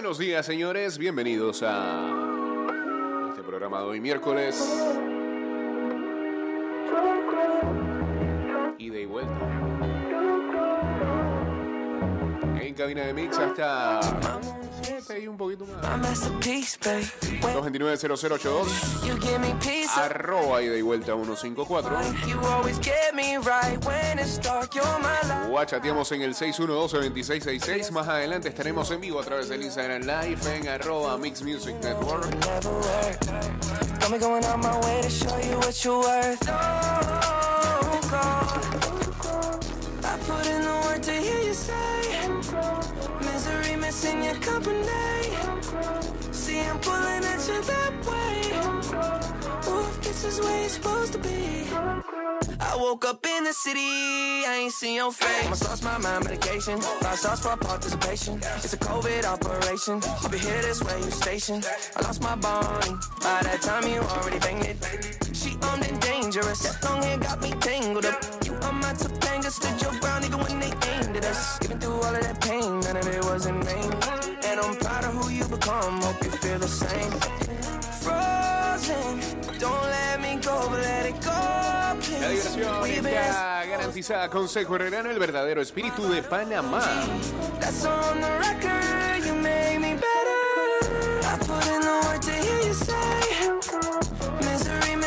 Buenos días, señores. Bienvenidos a este programa de hoy miércoles. Ida y vuelta. En cabina de mix hasta 7 y un poquito más. 229-0082. Arroba ida y vuelta 154. O chateamos en el 612-2666. Más adelante estaremos en vivo a través del Instagram Live en arroba Mix Music Network. I put in the work to hear you say. Misery missing your company. See I'm pulling at you that way Ooh, this is where you're supposed to be I woke up in the city, I ain't seen your face. I'ma sauce my mind medication, five sauce for participation. It's a COVID operation. I'll be here this way, you station. I lost my body, by that time you already banged it. She armed and dangerous, that long hair got me tangled up. You are my Topanga, stood your ground even when they aimed at us. Even through all of that pain, none of it was in vain. And I'm proud of who you become, hope you feel the same. Frozen, don't let me go, but let it go. La diversión está garantizada. Consejo Herrerano, el verdadero espíritu de Panamá. That's on the record,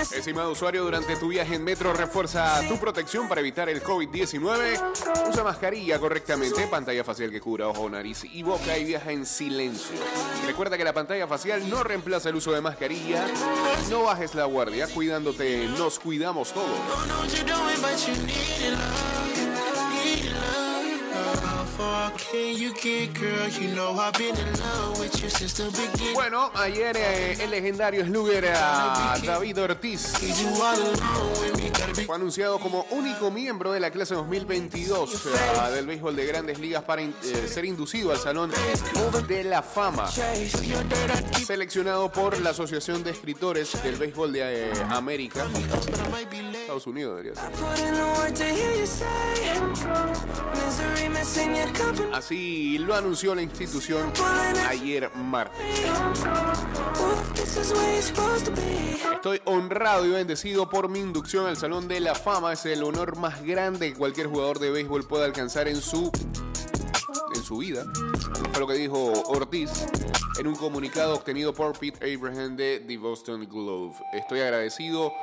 Miss Estimado usuario, durante tu viaje en metro refuerza tu protección para evitar el COVID-19. Usa mascarilla correctamente, pantalla facial que cubra ojo, nariz y boca y viaja en silencio. Recuerda que la pantalla facial no reemplaza el uso de mascarilla. No bajes la guardia, cuidándote, nos cuidamos todos. Bueno, ayer eh, el legendario slugger a David Ortiz fue anunciado como único miembro de la clase 2022 eh, del béisbol de grandes ligas para in- eh, ser inducido al Salón de la Fama. Seleccionado por la Asociación de Escritores del Béisbol de eh, América. Estados Unidos debería ser. Así lo anunció la institución ayer martes. Estoy honrado y bendecido por mi inducción al Salón de la Fama. Es el honor más grande que cualquier jugador de béisbol pueda alcanzar en su, en su vida. Fue lo que dijo Ortiz en un comunicado obtenido por Pete Abraham de The Boston Globe. Estoy agradecido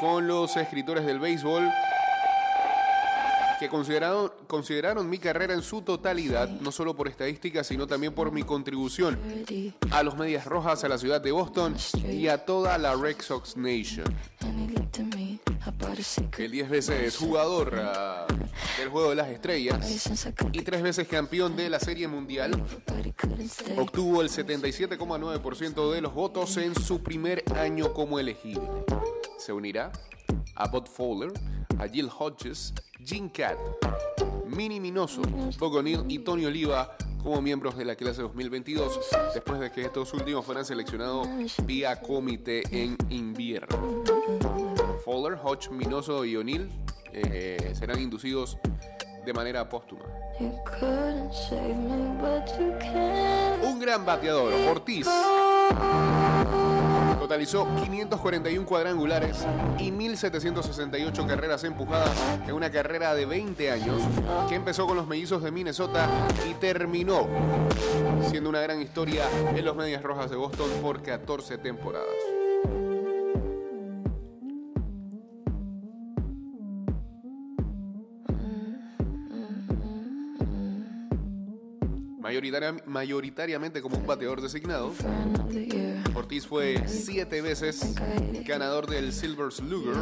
con los escritores del béisbol que consideraron, consideraron mi carrera en su totalidad, no solo por estadísticas, sino también por mi contribución a los Medias Rojas, a la ciudad de Boston y a toda la Red Sox Nation. El 10 veces jugador ah, del Juego de las Estrellas y tres veces campeón de la Serie Mundial, obtuvo el 77,9% de los votos en su primer año como elegible. Se unirá a Bob Fowler, a Jill Hodges, Jim Cat, Minnie Minoso, Bob O'Neill y Tony Oliva como miembros de la clase 2022, después de que estos últimos fueran seleccionados vía comité en invierno. Fowler, Hodge, Minoso y O'Neill eh, serán inducidos de manera póstuma. Un gran bateador, Ortiz, totalizó 541 cuadrangulares y 1768 carreras empujadas en una carrera de 20 años que empezó con los mellizos de Minnesota y terminó siendo una gran historia en los Medias Rojas de Boston por 14 temporadas. Mayoritaria- mayoritariamente como un bateador designado. Ortiz fue siete veces ganador del Silver Slugger,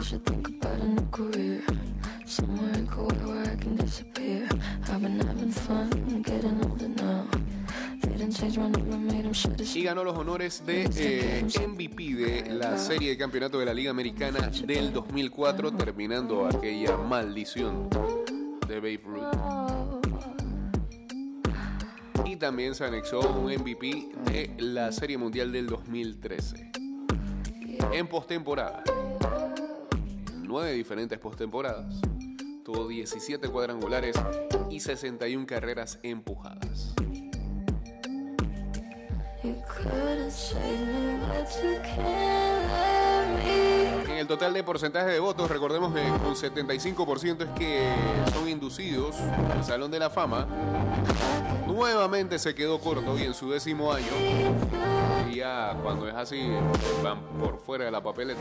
y ganó los honores de eh, MVP de la serie de campeonato de la Liga Americana del 2004, terminando aquella maldición de Babe Ruth. También se anexó un MVP de la Serie Mundial del 2013. En postemporada, nueve diferentes postemporadas, tuvo 17 cuadrangulares y 61 carreras empujadas. En el total de porcentaje de votos, recordemos que con 75% es que son inducidos al Salón de la Fama. Nuevamente se quedó corto y en su décimo año, cuando es así, van por fuera de la papeleta.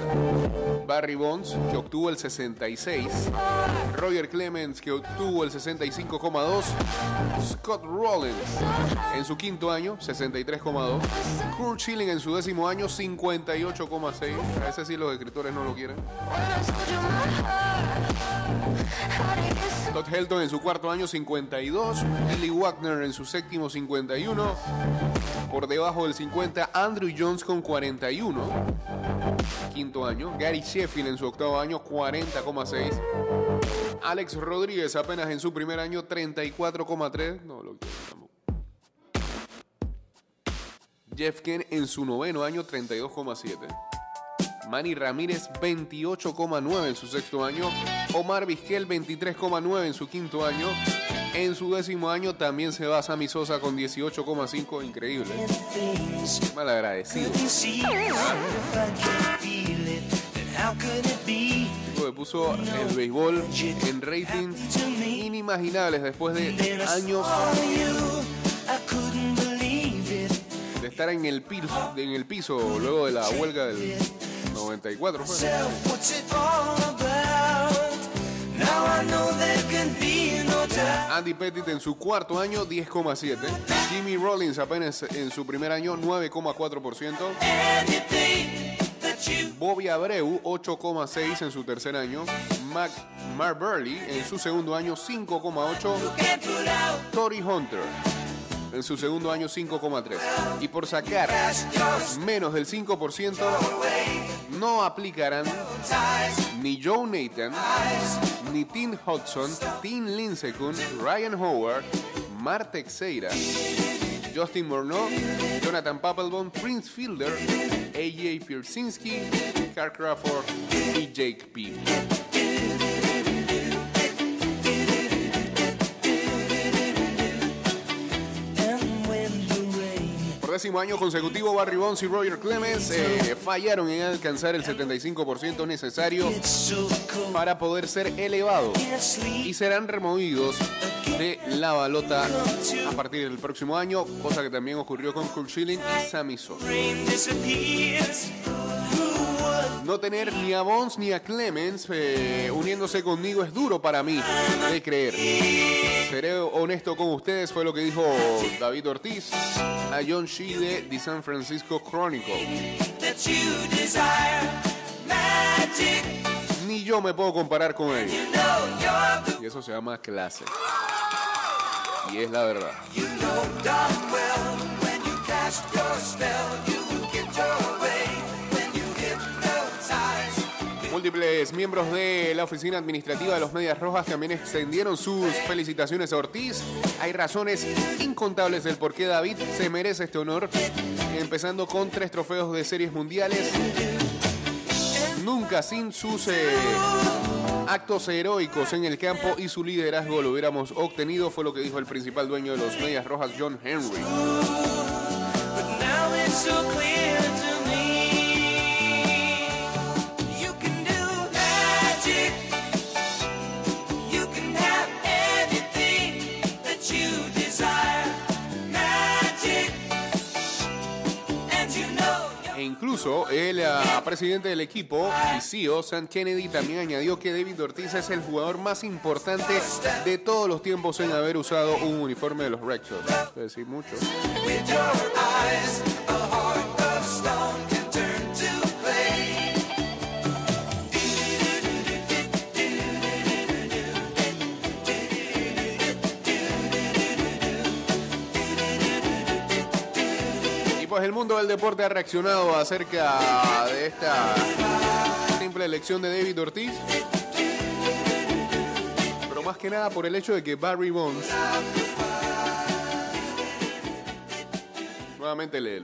Barry Bonds, que obtuvo el 66. Roger Clemens, que obtuvo el 65,2. Scott Rollins, en su quinto año, 63,2. Kurt Schilling, en su décimo año, 58,6. A ese sí los escritores no lo quieren. Todd Helton en su cuarto año 52, Billy Wagner en su séptimo 51, por debajo del 50 Andrew Jones con 41, quinto año, Gary Sheffield en su octavo año 40,6, Alex Rodríguez apenas en su primer año 34,3, no lo quiero. Jeff Ken en su noveno año 32,7. Manny Ramírez 28,9 en su sexto año. Omar Vizquel 23,9 en su quinto año. En su décimo año también se va Sammy Sosa con 18,5. Increíble. Mal agradecido. Puso el béisbol en ratings inimaginables después de años de estar en el piso, en el piso luego de la huelga del 94 fue. Andy Pettit en su cuarto año 10,7. Jimmy Rollins apenas en su primer año 9,4%. Bobby Abreu 8,6 en su tercer año. Mac Mark en su segundo año 5,8. Tori Hunter en su segundo año 5,3. Y por sacar menos del 5%, no aplicarán ni Joe Nathan, ni Tim Hudson, Tim Lincecum, Ryan Howard, Marte Teixeira, Justin Morneau, Jonathan Papelbon, Prince Fielder, AJ Piersinski, Carl Crawford y Jake Peavy. Décimo año consecutivo, Barry Bonds y Roger Clemens eh, fallaron en alcanzar el 75% necesario para poder ser elevados y serán removidos de la balota a partir del próximo año, cosa que también ocurrió con Kurt Schilling y Sammy Sosa. No tener ni a Bonds ni a Clemens eh, uniéndose conmigo es duro para mí de creer. Seré honesto con ustedes, fue lo que dijo David Ortiz a John Shee de The San Francisco Chronicle. Ni yo me puedo comparar con él. Y eso se llama clase. Y es la verdad. Múltiples miembros de la oficina administrativa de los Medias Rojas también extendieron sus felicitaciones a Ortiz. Hay razones incontables del por qué David se merece este honor, empezando con tres trofeos de series mundiales. Nunca sin sus eh, actos heroicos en el campo y su liderazgo lo hubiéramos obtenido, fue lo que dijo el principal dueño de los Medias Rojas, John Henry. El ah, presidente del equipo y CEO, Sam Kennedy, también añadió que David Ortiz es el jugador más importante de todos los tiempos en haber usado un uniforme de los Red Sox. decir mucho. El mundo del deporte ha reaccionado acerca de esta simple elección de David Ortiz. Pero más que nada por el hecho de que Barry Bonds nuevamente le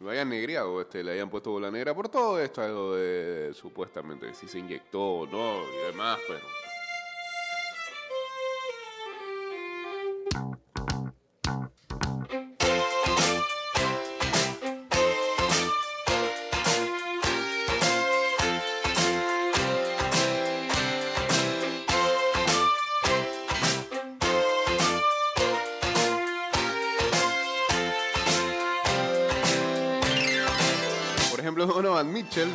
lo hayan negriado, este, le hayan puesto bola negra por todo esto de, supuestamente si se inyectó o no y demás, pero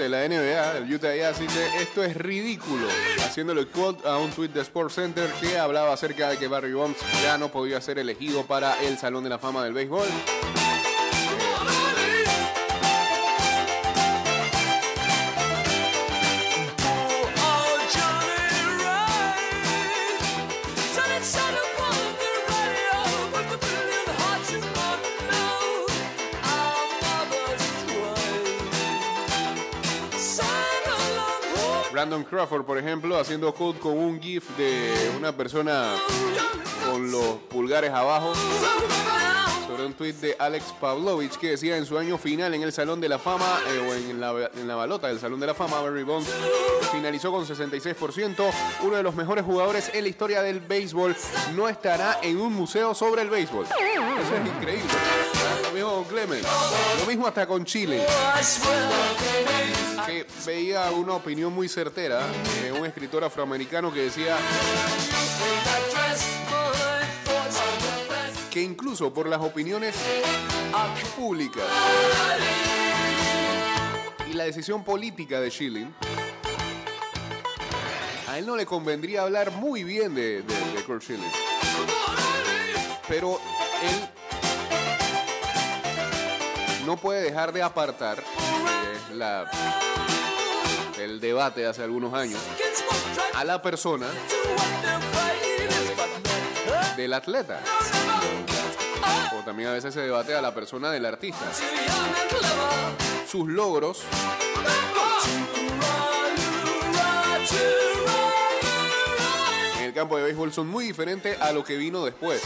de la NBA, del Utah Jazz, dice, esto es ridículo, haciéndole quote a un tweet de Sports Center que hablaba acerca de que Barry Bonds ya no podía ser elegido para el Salón de la Fama del Béisbol. Brandon Crawford, por ejemplo, haciendo code con un GIF de una persona con los pulgares abajo sobre un tweet de Alex Pavlovich que decía en su año final en el Salón de la Fama eh, o en la, balota del Salón de la Fama, Barry Bonds finalizó con 66%, uno de los mejores jugadores en la historia del béisbol, no estará en un museo sobre el béisbol. Eso es increíble. Con Clemens, lo mismo hasta con Chile que veía una opinión muy certera de un escritor afroamericano que decía que incluso por las opiniones públicas y la decisión política de Schilling, a él no le convendría hablar muy bien de, Kurt Schilling. Pero él no puede dejar de apartar el debate hace algunos años, a la persona del atleta. O también a veces se debate a la persona del artista. Sus logros. En el campo de béisbol son muy diferentes a lo que vino después.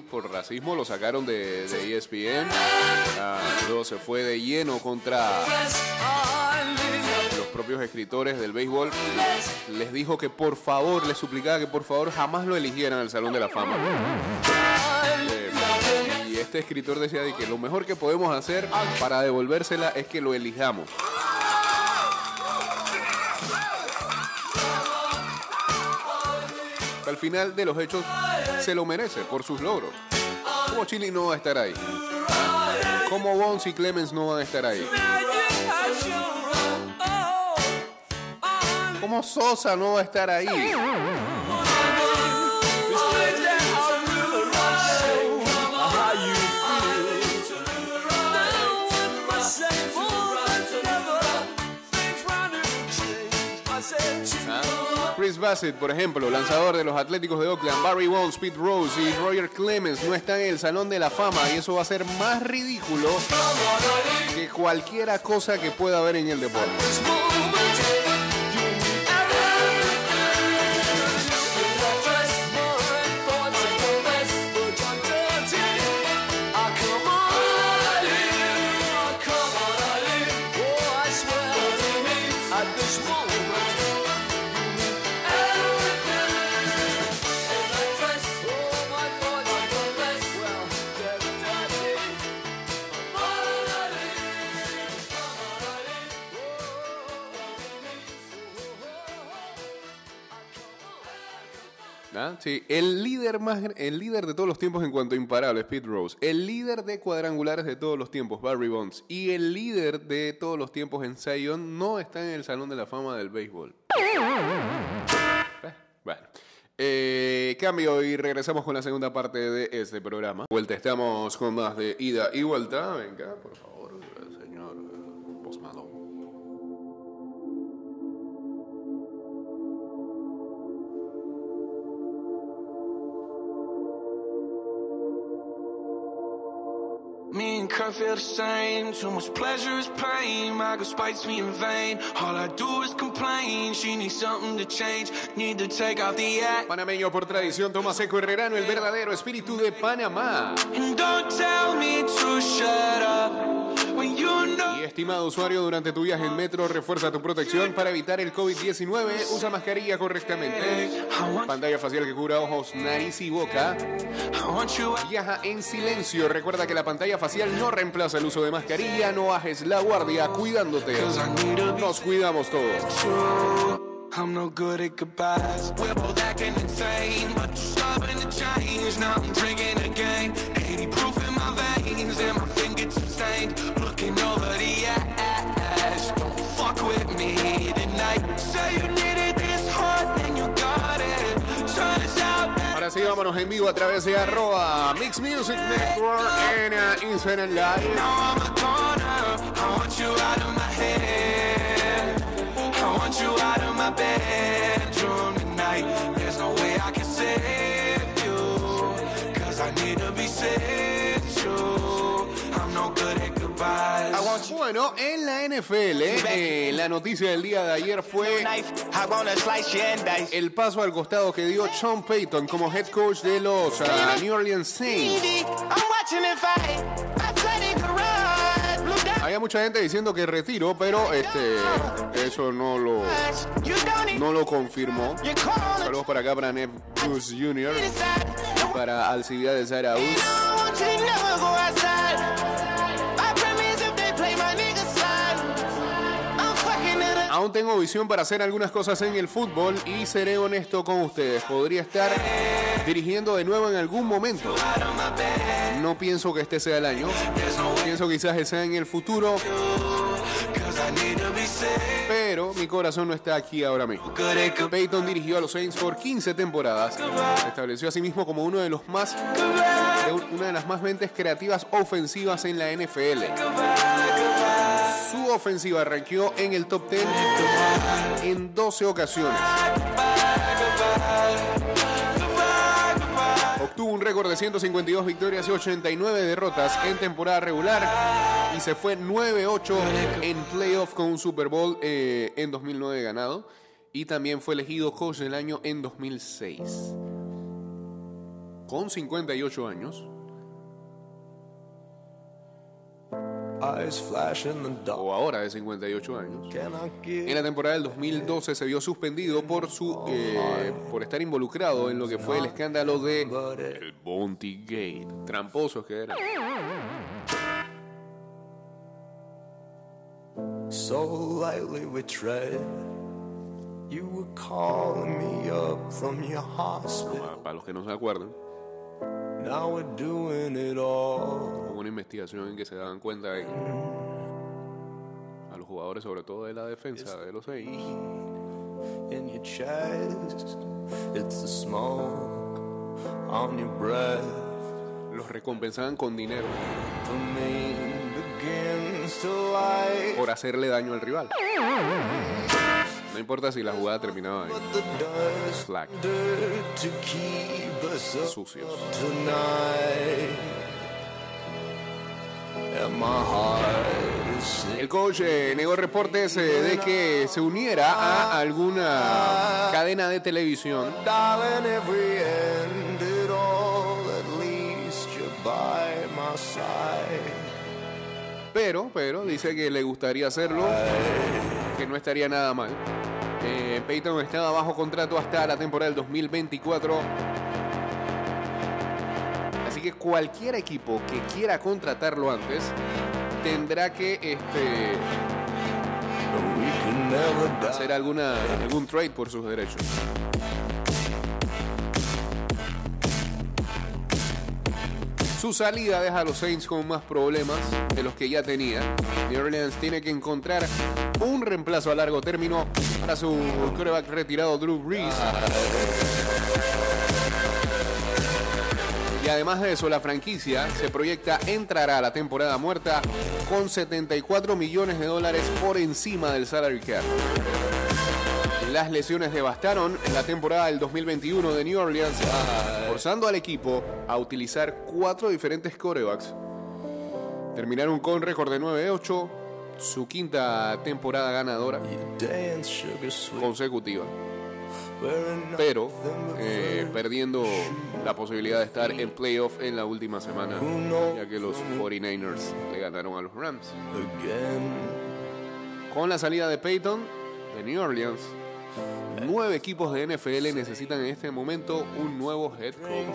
Por racismo lo sacaron de, ESPN. Ah, luego se fue de lleno contra los propios escritores del béisbol. Les dijo que por favor, les suplicaba que por favor jamás lo eligieran al Salón de la Fama. Eh, y este escritor decía que lo mejor que podemos hacer para devolvérsela es que lo elijamos. Al final de los hechos se lo merece por sus logros. Como Chile no va a estar ahí. Como Bonds y Clemens no van a estar ahí. Como Sosa no va a estar ahí. Por ejemplo, lanzador de los Atléticos de Oakland, Barry Bonds, Pete Rose y Roger Clemens no están en el Salón de la Fama y eso va a ser más ridículo que cualquier cosa que pueda haber en el deporte. Sí, el líder más el líder de todos los tiempos en cuanto a imparables, Pete Rose, el líder de cuadrangulares de todos los tiempos, Barry Bonds, y el líder de todos los tiempos en Zion no está en el Salón de la Fama del béisbol. Eh, bueno. Eh, cambio y regresamos con la segunda parte de este programa. Vuelta, estamos con más de ida y vuelta. Venga, por favor. Me and Kurt feel the same. Too much pleasure is pain. My girl spites me in vain. All I do is complain. She needs something to change. Need to take off the act. Panameño por tradición, Tomás Eco Herrerano, el verdadero espíritu de Panamá. And don't tell me to shut up. Y estimado usuario, durante tu viaje en metro, refuerza tu protección para evitar el COVID-19. Usa mascarilla correctamente. Pantalla facial que cubra ojos, nariz y boca. Viaja en silencio. Recuerda que la pantalla facial no reemplaza el uso de mascarilla. No bajes la guardia cuidándote. Nos cuidamos todos. I'm no good at goodbyes. We're both acting insane, but you're stubborn to change. Now I'm drinking Vámonos en vivo a través de arroba Mix Music Network en uh, Instagram Live. I need to be. I'm no good at you Bueno, en la NFL, eh, la noticia del día de ayer fue el paso al costado que dio Sean Payton como head coach de los uh, New Orleans Saints. Había mucha gente diciendo que retiro, pero este eso no lo, no lo confirmó. Saludos para acá para Ned Cruz Jr., para Alcibiades Araúz. Aún tengo visión para hacer algunas cosas en el fútbol y seré honesto con ustedes. Podría estar dirigiendo de nuevo en algún momento. No pienso que este sea el año. Pienso quizás que sea en el futuro, pero mi corazón no está aquí ahora mismo. Peyton dirigió a los Saints por 15 temporadas. Se estableció a sí mismo como uno de los más una de las más mentes creativas ofensivas en la NFL. Su ofensiva ranqueó en el top 10 en 12 ocasiones. Obtuvo un récord de 152 victorias y 89 derrotas en temporada regular y se fue 9-8 en playoff con un Super Bowl eh, en 2009 ganado y también fue elegido coach del año en 2006. Con 58 años, o ahora de 58 años, En la temporada del 2012 se vio suspendido por su eh, por estar involucrado en lo que fue el escándalo de el Bounty Gate, tramposos que eran. so lightly we tread? You were calling me up from your hospital. Para los que no se acuerdan, Now we're doing it all. hubo una investigación en que se daban cuenta de que a los jugadores, sobre todo de la defensa de los seis, in your chest. It's the smoke on your breath. los recompensaban con dinero The moon begins to light. por hacerle daño al rival. No importa si la jugada terminaba en up sucios. El coach eh, negó reportes eh, de que se uniera a alguna cadena de televisión. Pero, pero, dice que le gustaría hacerlo, que no estaría nada mal. Eh, Peyton estaba bajo contrato hasta la temporada del 2024. Así que cualquier equipo que quiera contratarlo antes tendrá que este, hacer alguna, algún trade por sus derechos. Su salida deja a los Saints con más problemas de los que ya tenía. New Orleans tiene que encontrar un reemplazo a largo término para su quarterback retirado Drew Brees. Y además de eso, la franquicia se proyecta entrará a la temporada muerta con 74 millones de dólares por encima del salary cap. Las lesiones devastaron la temporada del 2021 de New Orleans, forzando al equipo a utilizar cuatro diferentes corebacks. Terminaron con récord de 9-8, su quinta temporada ganadora consecutiva, pero eh, perdiendo la posibilidad de estar en playoff en la última semana, ya que los 49ers le ganaron a los Rams. Con la salida de Peyton de New Orleans, nueve equipos de NFL necesitan en este momento un nuevo head coach.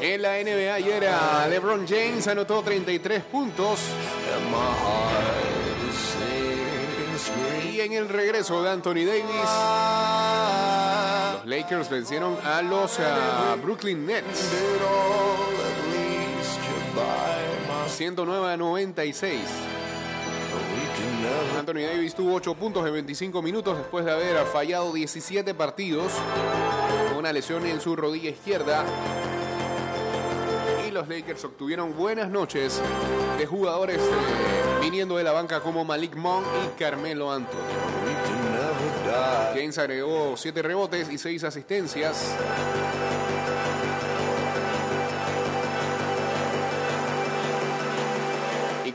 En la NBA ayer LeBron James anotó 33 puntos. Y en el regreso de Anthony Davis, los Lakers vencieron a los Brooklyn Nets. 109 a 96. Anthony Davis tuvo 8 puntos en 25 minutos después de haber fallado 17 partidos con una lesión en su rodilla izquierda. Y los Lakers obtuvieron buenas noches de jugadores eh, viniendo de la banca como Malik Monk y Carmelo Anthony. James agregó 7 rebotes y 6 asistencias.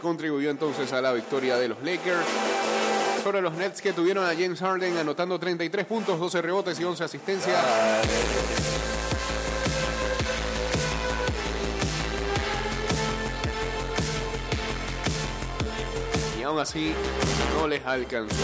contribuyó entonces a la victoria de los Lakers. Sobre los Nets que tuvieron a James Harden anotando 33 puntos, 12 rebotes y 11 asistencias. Aún así no les alcanzó.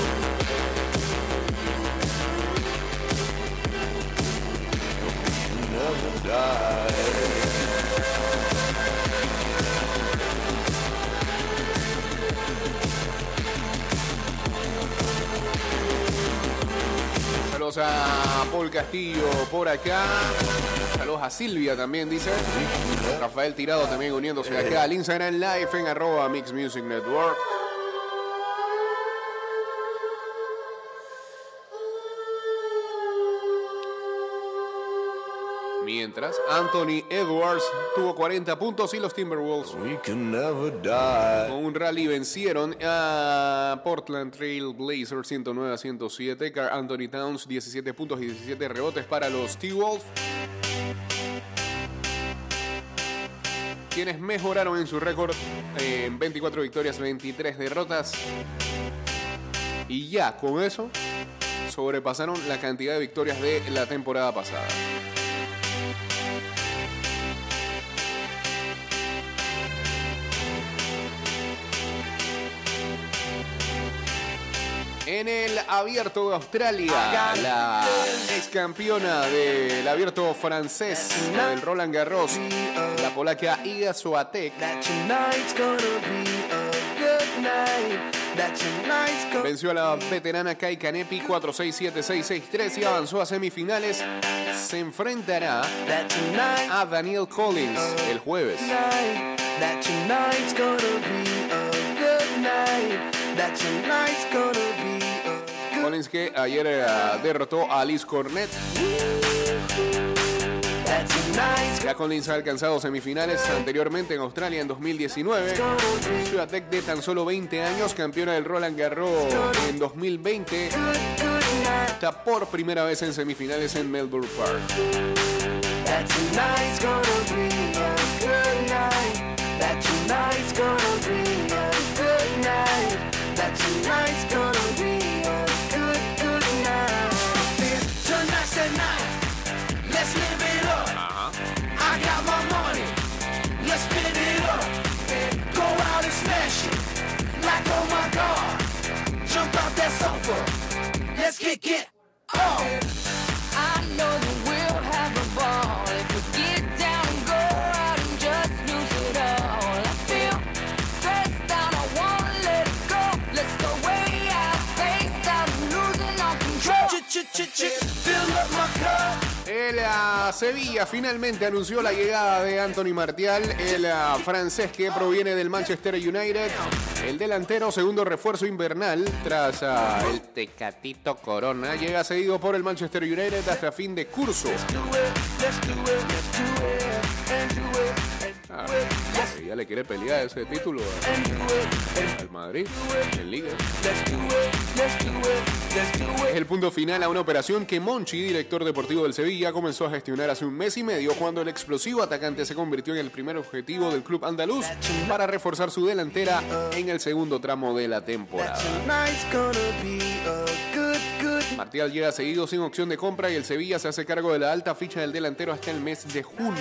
Saludos a Paul Castillo por acá. Saludos a Silvia también, dice. Rafael Tirado también uniéndose acá al Instagram Live en arroba Mix Music Network. Mientras, Anthony Edwards tuvo 40 puntos y los Timberwolves con un rally vencieron a Portland Trail Blazers 109 a 107. Anthony Towns 17 puntos y 17 rebotes para los T-Wolves. Quienes mejoraron en su récord en 24 victorias, 23 derrotas. Y ya con eso sobrepasaron la cantidad de victorias de la temporada pasada. En el Abierto de Australia. La ex campeona del Abierto francés, el Roland Garros, la polaca Iga Swiatek. Venció a la veterana Kai Kanepi 4-6-7-6-6-3 y avanzó a semifinales. Se enfrentará a Daniel Collins el jueves. Que ayer eh, derrotó a Alice Cornet. Ya Collins ha alcanzado semifinales anteriormente en Australia en 2019. Ciudad Tech de tan solo 20 años, campeona del Roland Garros en 2020. Está por primera vez en semifinales en Melbourne Park. Kick it. I Sevilla finalmente anunció la llegada de Anthony Martial, el uh, francés que proviene del Manchester United. El delantero, segundo refuerzo invernal tras uh, el Tecatito Corona, llega cedido por el Manchester United hasta fin de curso. Ah, ella le quiere pelear ese título al Madrid en Liga. Es el punto final a una operación que Monchi, director deportivo del Sevilla, comenzó a gestionar hace un mes y medio cuando el explosivo atacante se convirtió en el primer objetivo del club andaluz para reforzar su delantera en el segundo tramo de la temporada. Martial llega seguido sin opción de compra y el Sevilla se hace cargo de la alta ficha del delantero hasta el mes de junio.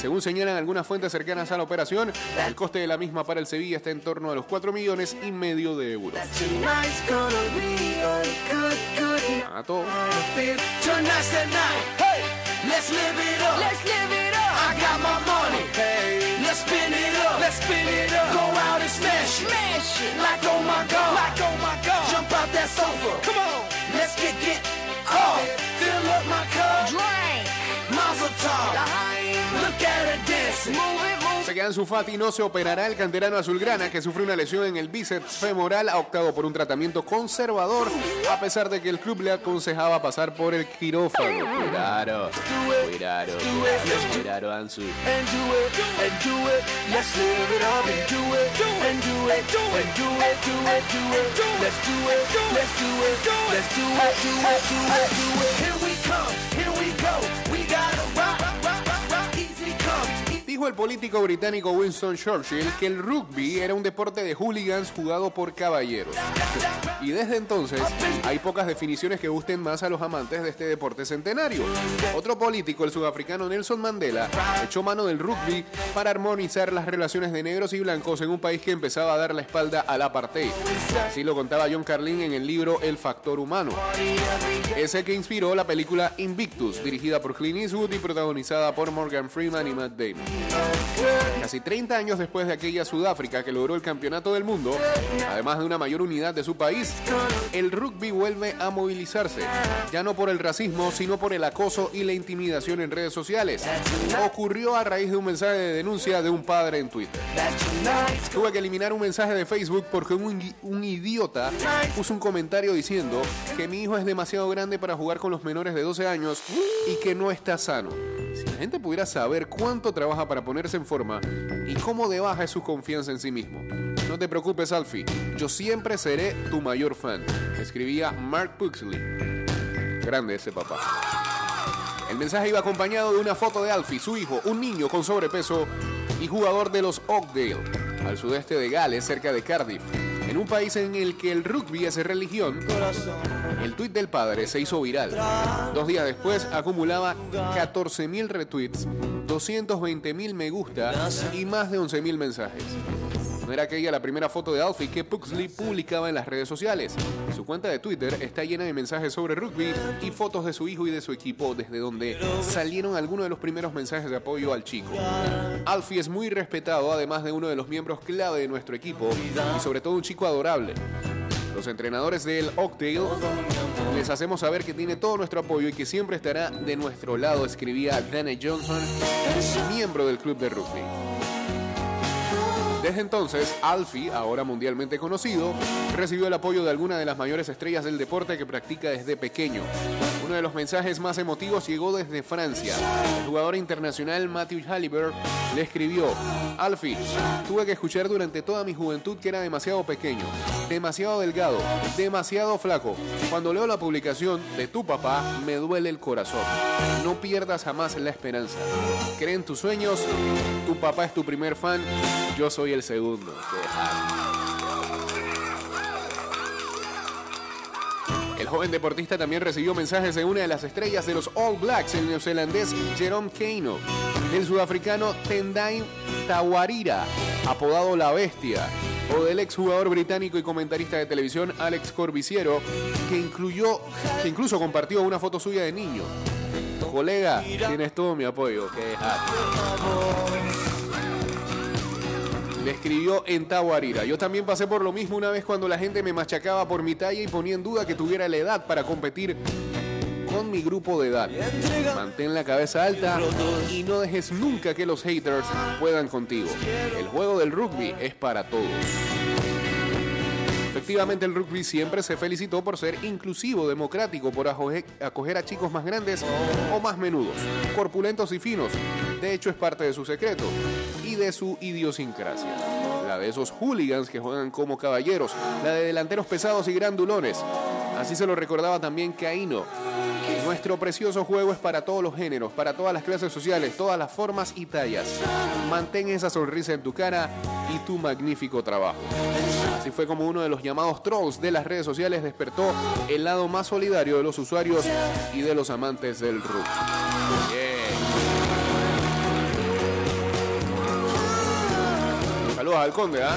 Según señalan algunas fuentes cercanas a la operación, el coste de la misma para el Sevilla está en torno a los 4 millones y medio de euros. A todo. My. Like my god. Jump out. Let's get get off. Fill up my cup. Drink. Mazel tov. Look at her dancing. Move it, move Se queda en su Fati no se operará el canterano azulgrana que sufre una lesión en el bíceps femoral. Ha optado por un tratamiento conservador a pesar de que el club le aconsejaba pasar por el quirófano. Ansu. Here we come, here Dijo el político británico Winston Churchill que el rugby era un deporte de hooligans jugado por caballeros. Y desde entonces hay pocas definiciones que gusten más a los amantes de este deporte centenario. Otro político, el sudafricano Nelson Mandela, echó mano del rugby para armonizar las relaciones de negros y blancos en un país que empezaba a dar la espalda al apartheid. Así lo contaba John Carlin en el libro El Factor Humano. Ese que inspiró la película Invictus, dirigida por Clint Eastwood y protagonizada por Morgan Freeman y Matt Damon. Casi 30 años después de aquella Sudáfrica que logró el campeonato del mundo, además de una mayor unidad de su país, el rugby vuelve a movilizarse, ya no por el racismo, sino por el acoso y la intimidación en redes sociales. Ocurrió a raíz de un mensaje de denuncia de un padre en Twitter. Tuve que eliminar un mensaje de Facebook porque un, un idiota puso un comentario diciendo que mi hijo es demasiado grande para jugar con los menores de 12 años y que no está sano. Si la gente pudiera saber cuánto trabaja para ponerse en forma y cómo de baja es su confianza en sí mismo. No te preocupes, Alfie. Yo siempre seré tu mayor fan. Escribía Mark Puxley. Grande ese papá. El mensaje iba acompañado de una foto de Alfie, su hijo, un niño con sobrepeso y jugador de los Oakdale, al sudeste de Gales, cerca de Cardiff. En un país en el que el rugby es religión, el tuit del padre se hizo viral. Dos días después acumulaba 14.000 retweets, 220.000 me gusta y más de 11.000 mensajes. No era aquella la primera foto de Alfie que Puxley publicaba en las redes sociales. Su cuenta de Twitter está llena de mensajes sobre rugby y fotos de su hijo y de su equipo, desde donde salieron algunos de los primeros mensajes de apoyo al chico. Alfie es muy respetado, además de uno de los miembros clave de nuestro equipo y sobre todo un chico adorable. Los entrenadores del Oakdale les hacemos saber que tiene todo nuestro apoyo y que siempre estará de nuestro lado, escribía Danny Johnson, miembro del club de rugby. Desde entonces, Alfie, ahora mundialmente conocido, recibió el apoyo de algunas de las mayores estrellas del deporte que practica desde pequeño. Uno de los mensajes más emotivos llegó desde Francia. El jugador internacional Matthew Halliburton le escribió, Alfie, tuve que escuchar durante toda mi juventud que era demasiado pequeño, demasiado delgado, demasiado flaco. Cuando leo la publicación de tu papá, me duele el corazón. No pierdas jamás la esperanza. Cree en tus sueños, tu papá es tu primer fan, yo soy el segundo. El joven deportista también recibió mensajes de una de las estrellas de los All Blacks, el neozelandés Jerome Keino, del sudafricano Tendai Tawarira, apodado La Bestia, o del exjugador británico y comentarista de televisión Alex Corbiciero, que, incluyó, que incluso compartió una foto suya de niño. Colega, tienes todo mi apoyo. Le escribió en Tahuarira. Yo también pasé por lo mismo una vez cuando la gente me machacaba por mi talla y ponía en duda que tuviera la edad para competir con mi grupo de edad. Mantén la cabeza alta y no dejes nunca que los haters puedan contigo. El juego del rugby es para todos. Efectivamente, el rugby siempre se felicitó por ser inclusivo, democrático, por acoger a chicos más grandes o más menudos, corpulentos y finos. De hecho, es parte de su secreto y de su idiosincrasia. La de esos hooligans que juegan como caballeros, la de delanteros pesados y grandulones. Así se lo recordaba también Caíno. Nuestro precioso juego es para todos los géneros, para todas las clases sociales, todas las formas y tallas. Mantén esa sonrisa en tu cara y tu magnífico trabajo. Así fue como uno de los llamados trolls de las redes sociales despertó el lado más solidario de los usuarios y de los amantes del rock. Saludos al conde, ¿ah?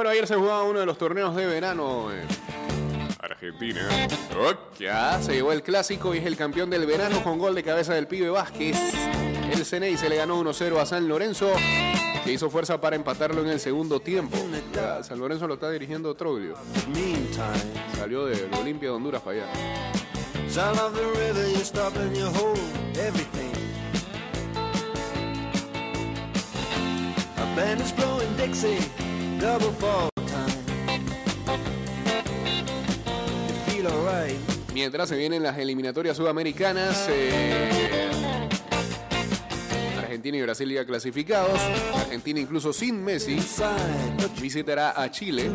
Bueno, ayer se jugaba uno de los torneos de verano en Argentina. ya se llevó el clásico y es el campeón del verano con gol de cabeza del pibe Vázquez. El Ceney se le ganó 1-0 a San Lorenzo, que hizo fuerza para empatarlo en el segundo tiempo. San Lorenzo lo está dirigiendo Troglio. Salió de Olimpia de Honduras para allá. Mientras se vienen las eliminatorias sudamericanas, eh, Argentina y Brasil ya clasificados. Argentina incluso sin Messi visitará a Chile.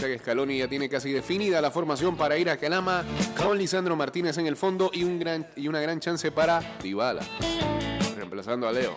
Ya que Scaloni ya tiene casi definida la formación para ir a Calama con Lisandro Martínez en el fondo y, un gran, y una gran chance para Dybala, reemplazando a Leo.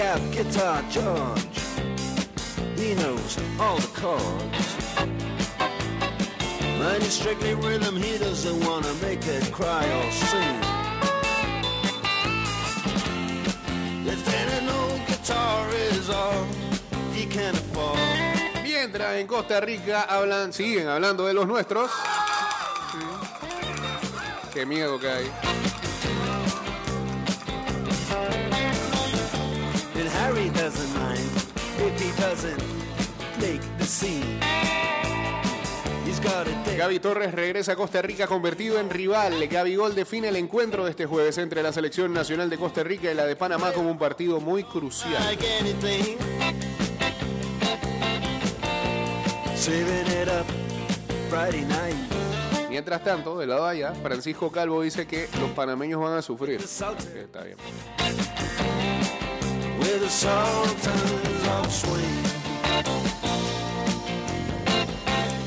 Out Guitar George. He knows all the chords. Mine is strictly rhythm, he doesn't want to make it cry or sing. Mientras en Costa Rica hablan, siguen hablando de los nuestros. Qué miedo que hay. Gaby Torres regresa a Costa Rica convertido en rival. Gaby Gol define el encuentro de este jueves entre la selección nacional de Costa Rica y la de Panamá como un partido muy crucial. Mientras tanto, de lado allá, Francisco Calvo dice que los panameños van a sufrir. Está bien.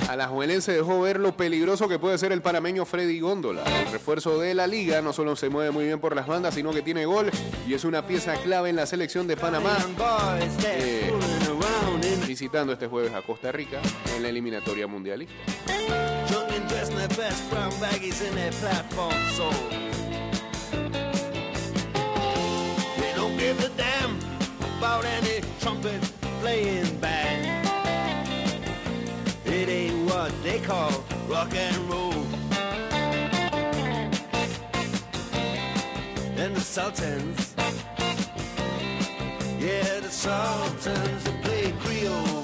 A la Juelense dejó ver lo peligroso que puede ser el panameño Freddy Góndola. El refuerzo de la liga no solo se mueve muy bien por las bandas, sino que tiene gol y es una pieza clave en la selección de Panamá. Eh, visitando este jueves a Costa Rica en la eliminatoria mundialista. About any trumpet playing band. It ain't what they call rock and roll. And the Sultans, yeah, the Sultans that play Creole.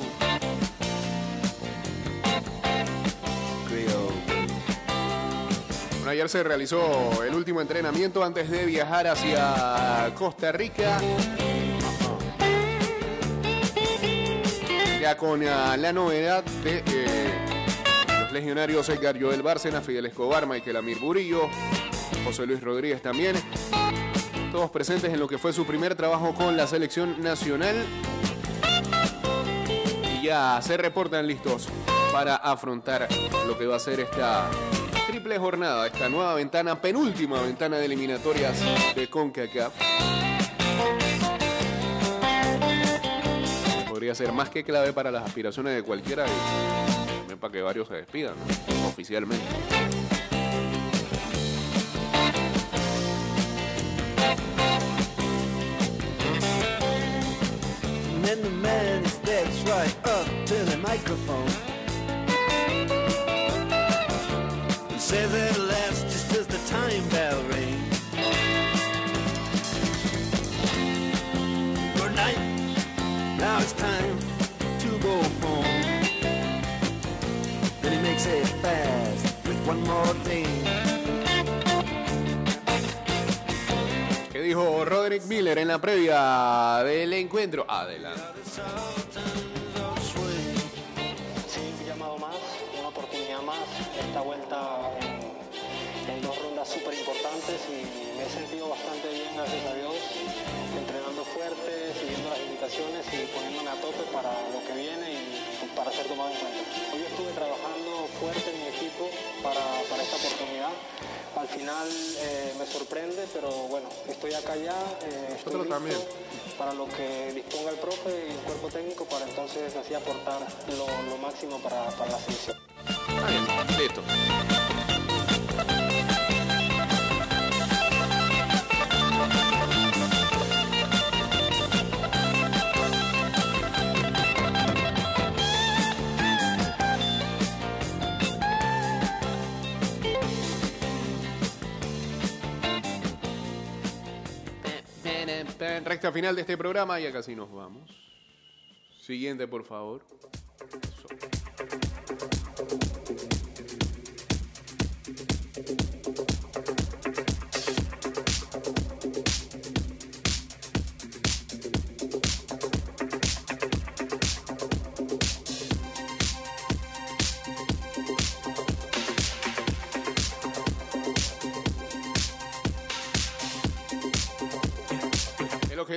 Ayer se realizó el último entrenamiento antes de viajar hacia Costa Rica. Ya con uh, la novedad de eh, Los legionarios Edgar Joel Bárcena, Fidel Escobar, Michael Amir Burillo, José Luis Rodríguez también. Todos presentes en lo que fue su primer trabajo con la selección nacional. Y ya se reportan listos para afrontar lo que va a ser esta triple jornada, esta nueva ventana, penúltima ventana de eliminatorias de CONCACAF. Podría ser más que clave para las aspiraciones de cualquiera y también para que varios se despidan ¿no? oficialmente. And steps right up to the microphone. Dijo Roderick Miller en la previa del encuentro? Adelante. Sí, un llamado más, una oportunidad más, esta vuelta en, dos rondas súper importantes y me he sentido bastante bien, gracias a Dios, entrenando fuerte, siguiendo las indicaciones y poniéndome a tope para lo que viene y para ser tomado en cuenta. Hoy estuve trabajando fuerte en mi equipo para, para esta oportunidad. Al final eh, me sorprende, pero bueno, estoy acá ya, eh, estoy también. para lo que disponga el profe y el cuerpo técnico para entonces así aportar lo, lo máximo para, para la selección. Bien, listo. Recta final de este programa, ya casi nos vamos. Siguiente, por favor.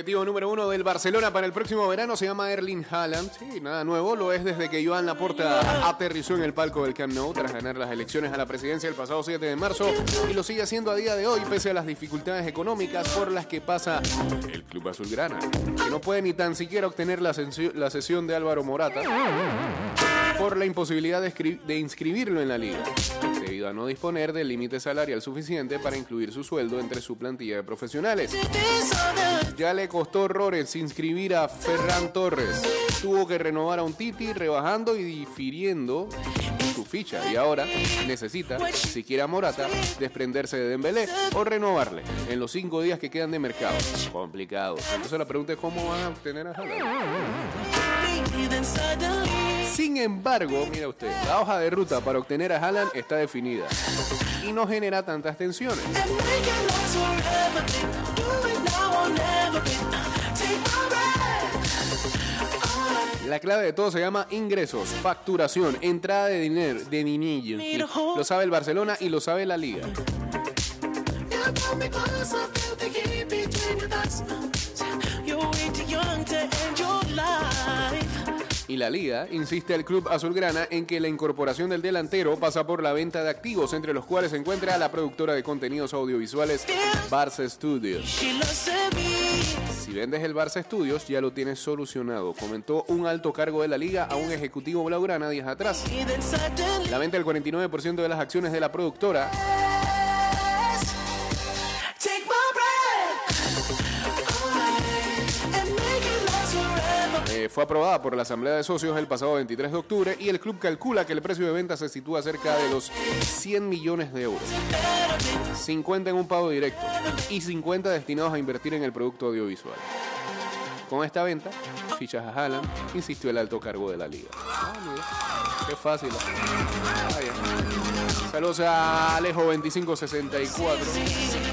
Objetivo número uno del Barcelona para el próximo verano se llama Erling Haaland. Sí, nada nuevo, lo es desde que Joan Laporta aterrizó en el palco del Camp Nou tras ganar las elecciones a la presidencia el pasado 7 de marzo y lo sigue haciendo a día de hoy pese a las dificultades económicas por las que pasa el club azulgrana, que no puede ni tan siquiera obtener la, cesión de Álvaro Morata por la imposibilidad de inscribirlo en la liga, debido a no disponer del límite salarial suficiente para incluir su sueldo entre su plantilla de profesionales. Ya le costó horrores inscribir a Ferran Torres. Tuvo que renovar a un Titi rebajando y difiriendo su ficha y ahora necesita, si quiere a Morata, desprenderse de Dembélé o renovarle en los cinco días que quedan de mercado. Complicado. Entonces la pregunta es cómo van a obtener a Haaland. Sin embargo, mira usted, la hoja de ruta para obtener a Haaland está definida y no genera tantas tensiones. La clave de todo se llama ingresos, facturación, entrada de dinero, de dinillo. Lo sabe el Barcelona y lo sabe la liga. Y la liga insiste al club azulgrana en que la incorporación del delantero pasa por la venta de activos, entre los cuales se encuentra la productora de contenidos audiovisuales Barça Studios. Si vendes el Barça Studios, ya lo tienes solucionado, comentó un alto cargo de la liga a un ejecutivo blaugrana días atrás. La venta del 49% de las acciones de la productora fue aprobada por la Asamblea de Socios el pasado 23 de octubre y el club calcula que el precio de venta se sitúa cerca de los 100 millones de euros. 50 en un pago directo y 50 destinados a invertir en el producto audiovisual. Con esta venta, fichas a Haaland, insistió el alto cargo de la liga. Ah, Qué fácil. ¿eh? Saludos a Alejo2564.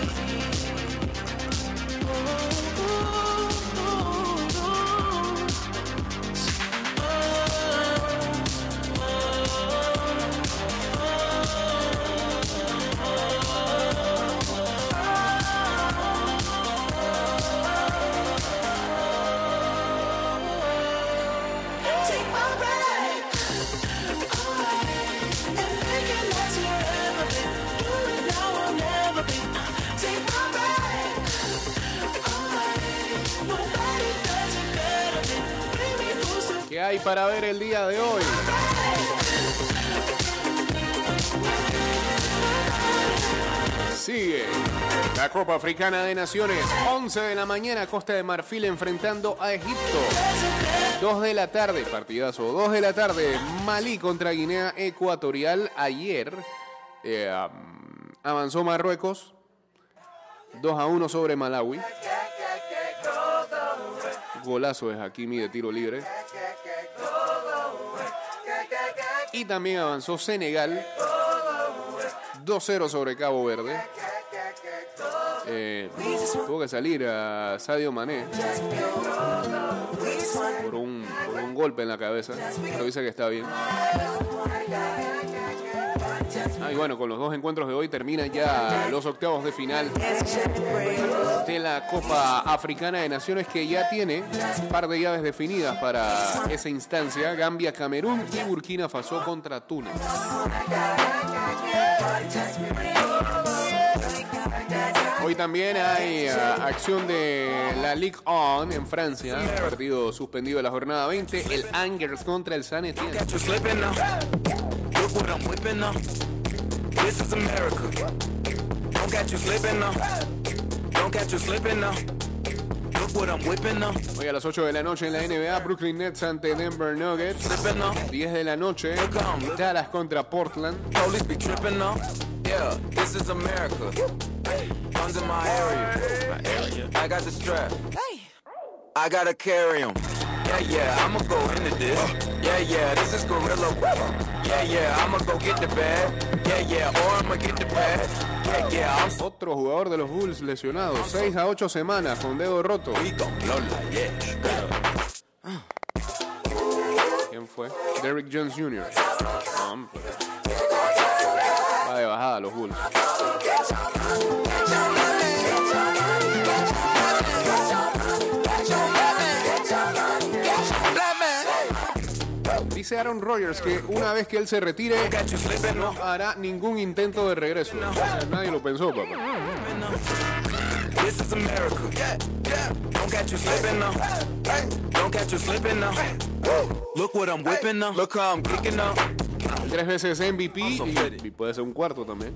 Día de hoy? Sigue la Copa Africana de Naciones. 11 de la mañana, Costa de Marfil enfrentando a Egipto. 2 de la tarde, partidazo. 2 de la tarde, Malí contra Guinea Ecuatorial. Ayer eh, avanzó Marruecos. 2 a 1 sobre Malawi. Golazo es Hakimi de tiro libre. Y también avanzó Senegal 2-0 sobre Cabo Verde. Eh, tuvo que salir a Sadio Mané por un, por un golpe en la cabeza. Pero dice que está bien. Ah, bueno, con los dos encuentros de hoy terminan ya los octavos de final de la Copa Africana de Naciones que ya tiene un par de llaves definidas para esa instancia. Gambia, Camerún y Burkina Faso contra Túnez. Hoy también hay uh, acción de la Ligue 1 en Francia. Partido suspendido de la jornada 20. El Angers contra el San Etienne. This is America. Don't catch you slipping now. Don't catch you slipping now. Look what I'm whipping now. Hoy a las 8 de la noche en la NBA, Brooklyn Nets ante Denver Nuggets. 10 de la noche, Dallas contra Portland. Police be tripping now. Yeah, this is America. Guns in my area. My area. I got the strap. Hey. I gotta carry 'em. Yeah, yeah, I'ma go into this. Yeah, yeah, this is Gorilla. Yeah, yeah, I'ma go get the bag. Yeah, yeah, or I'ma get the bag. Yeah, yeah, I'm... Otro jugador de los Bulls lesionado. 6 a 8 semanas con dedo roto. ¿Quién fue? Derrick Jones Jr. Va de bajada los Bulls. Dice Aaron Rodgers que una vez que él se retire no hará ningún intento de regreso. nadie lo pensó, papá. Tres veces MVP y, puede ser un cuarto también.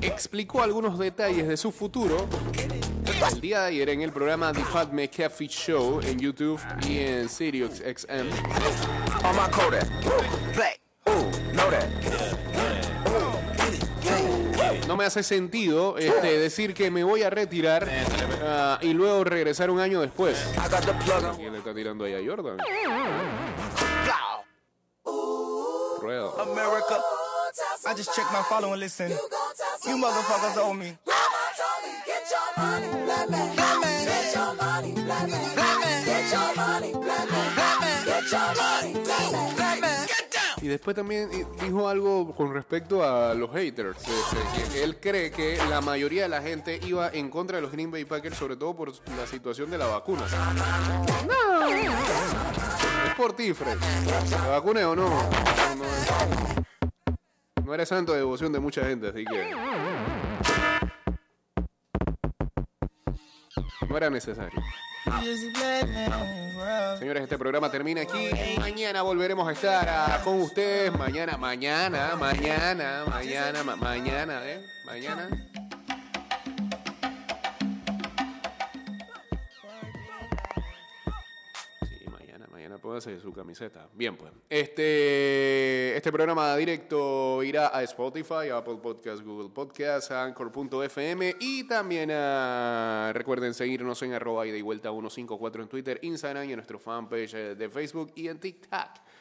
Explicó algunos detalles de su futuro el día de ayer en el programa The Fat McAfee Show en YouTube y en Sirius XM. No me hace sentido este, decir que me voy a retirar uh, y luego regresar un año después. ¿Quién le está tirando ahí a Jordan? Rueda. America. I just checked my follow and listen. You motherfuckers owe me. Y después también dijo algo con respecto a los haters. Este, que él cree que la mayoría de la gente iba en contra de los Green Bay Packers, sobre todo por la situación de la vacuna. No. Por ti, Fred. ¿La vacune o no? No, no, eres santo de devoción de mucha gente, así que. No era necesario. Señores, este programa termina aquí. Mañana volveremos a estar ah, con ustedes. Mañana, mañana, mañana, mañana, mañana, ¿eh? Mañana. Póngase su camiseta. Bien, pues. Este, este programa directo irá a Spotify, Apple Podcasts, Google Podcasts, Anchor.fm y también a, recuerden seguirnos en arroba y de vuelta 154 en Twitter, Instagram y en nuestro fanpage de Facebook y en TikTok.